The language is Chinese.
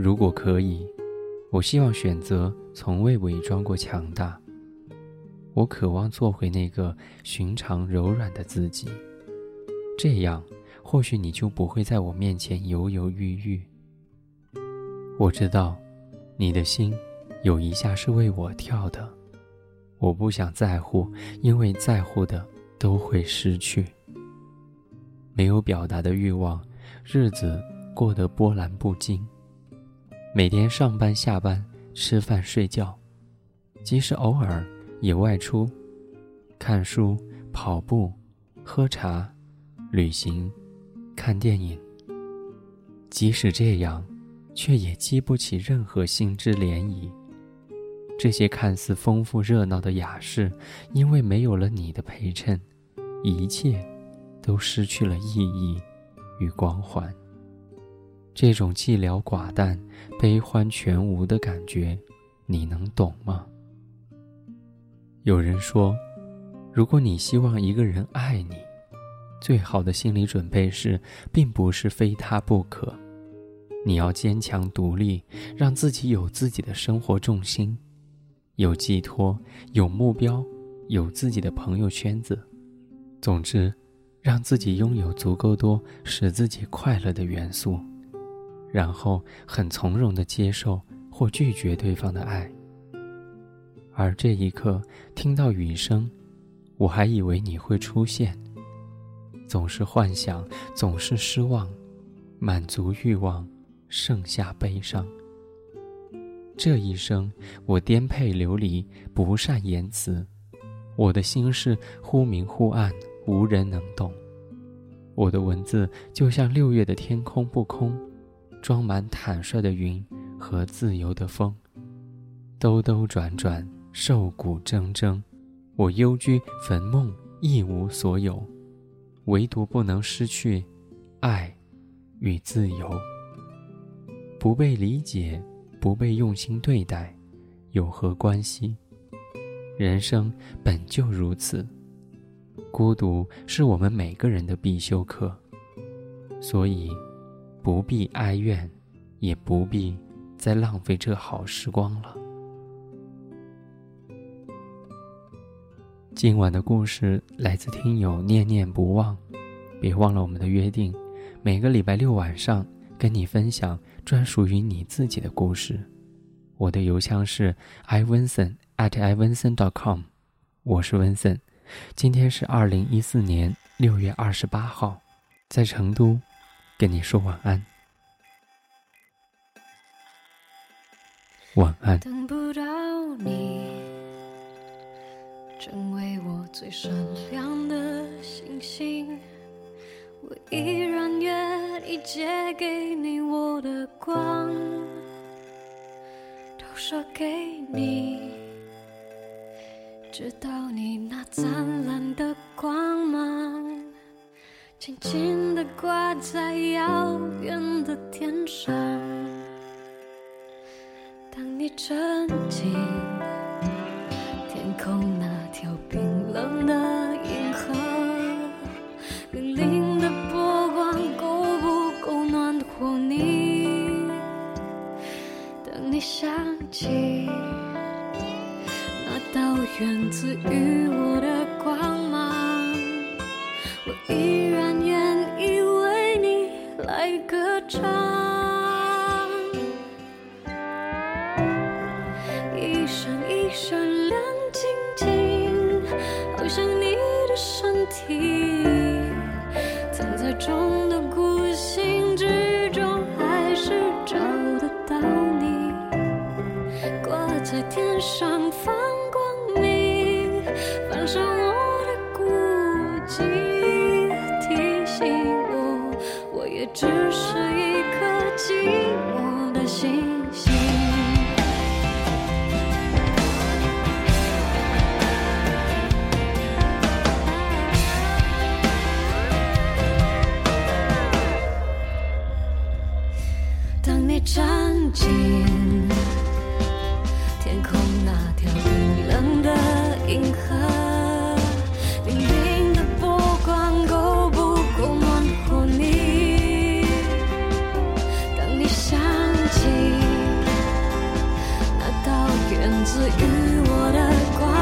如果可以，我希望选择从未伪装过强大。我渴望做回那个寻常柔软的自己，这样或许你就不会在我面前犹犹豫豫。我知道，你的心有一下是为我跳的，我不想在乎，因为在乎的都会失去。没有表达的欲望，日子过得波澜不惊。每天上班、下班、吃饭、睡觉，即使偶尔也外出，看书、跑步、喝茶、旅行、看电影。即使这样。却也激不起任何心之涟漪。这些看似丰富热闹的雅事，因为没有了你的陪衬，一切都失去了意义与光环。这种寂寥寡淡、悲欢全无的感觉，你能懂吗？有人说，如果你希望一个人爱你，最好的心理准备是，并不是非他不可。你要坚强独立，让自己有自己的生活重心，有寄托，有目标，有自己的朋友圈子。总之，让自己拥有足够多使自己快乐的元素，然后很从容地接受或拒绝对方的爱。而这一刻，听到雨声，我还以为你会出现。总是幻想，总是失望，满足欲望。剩下悲伤。这一生，我颠沛流离，不善言辞，我的心事忽明忽暗，无人能懂。我的文字就像六月的天空不空，装满坦率的云和自由的风，兜兜转转，瘦骨铮铮。我幽居坟梦，一无所有，唯独不能失去爱与自由。不被理解，不被用心对待，有何关系？人生本就如此，孤独是我们每个人的必修课，所以不必哀怨，也不必再浪费这好时光了。今晚的故事来自听友念念不忘，别忘了我们的约定，每个礼拜六晚上。跟你分享专属于你自己的故事，我的邮箱是 i v i n c e n at i v i n c e n dot com，我是 Vinson，，今天是二零一四年六月二十八号，在成都，跟你说晚安，晚安。等不到你，成为我最闪亮的星星。我依然愿意借给你我的光，投射给你，直到你那灿烂的光芒，轻轻地挂在遥远的天上。当你沉浸天空那条冰冷的银河，粼粼的波光够不够暖和你？当你。想起那道源自于我的光芒，我依然来歌唱。一闪一闪亮晶晶，好像你的身体，我赐予我的光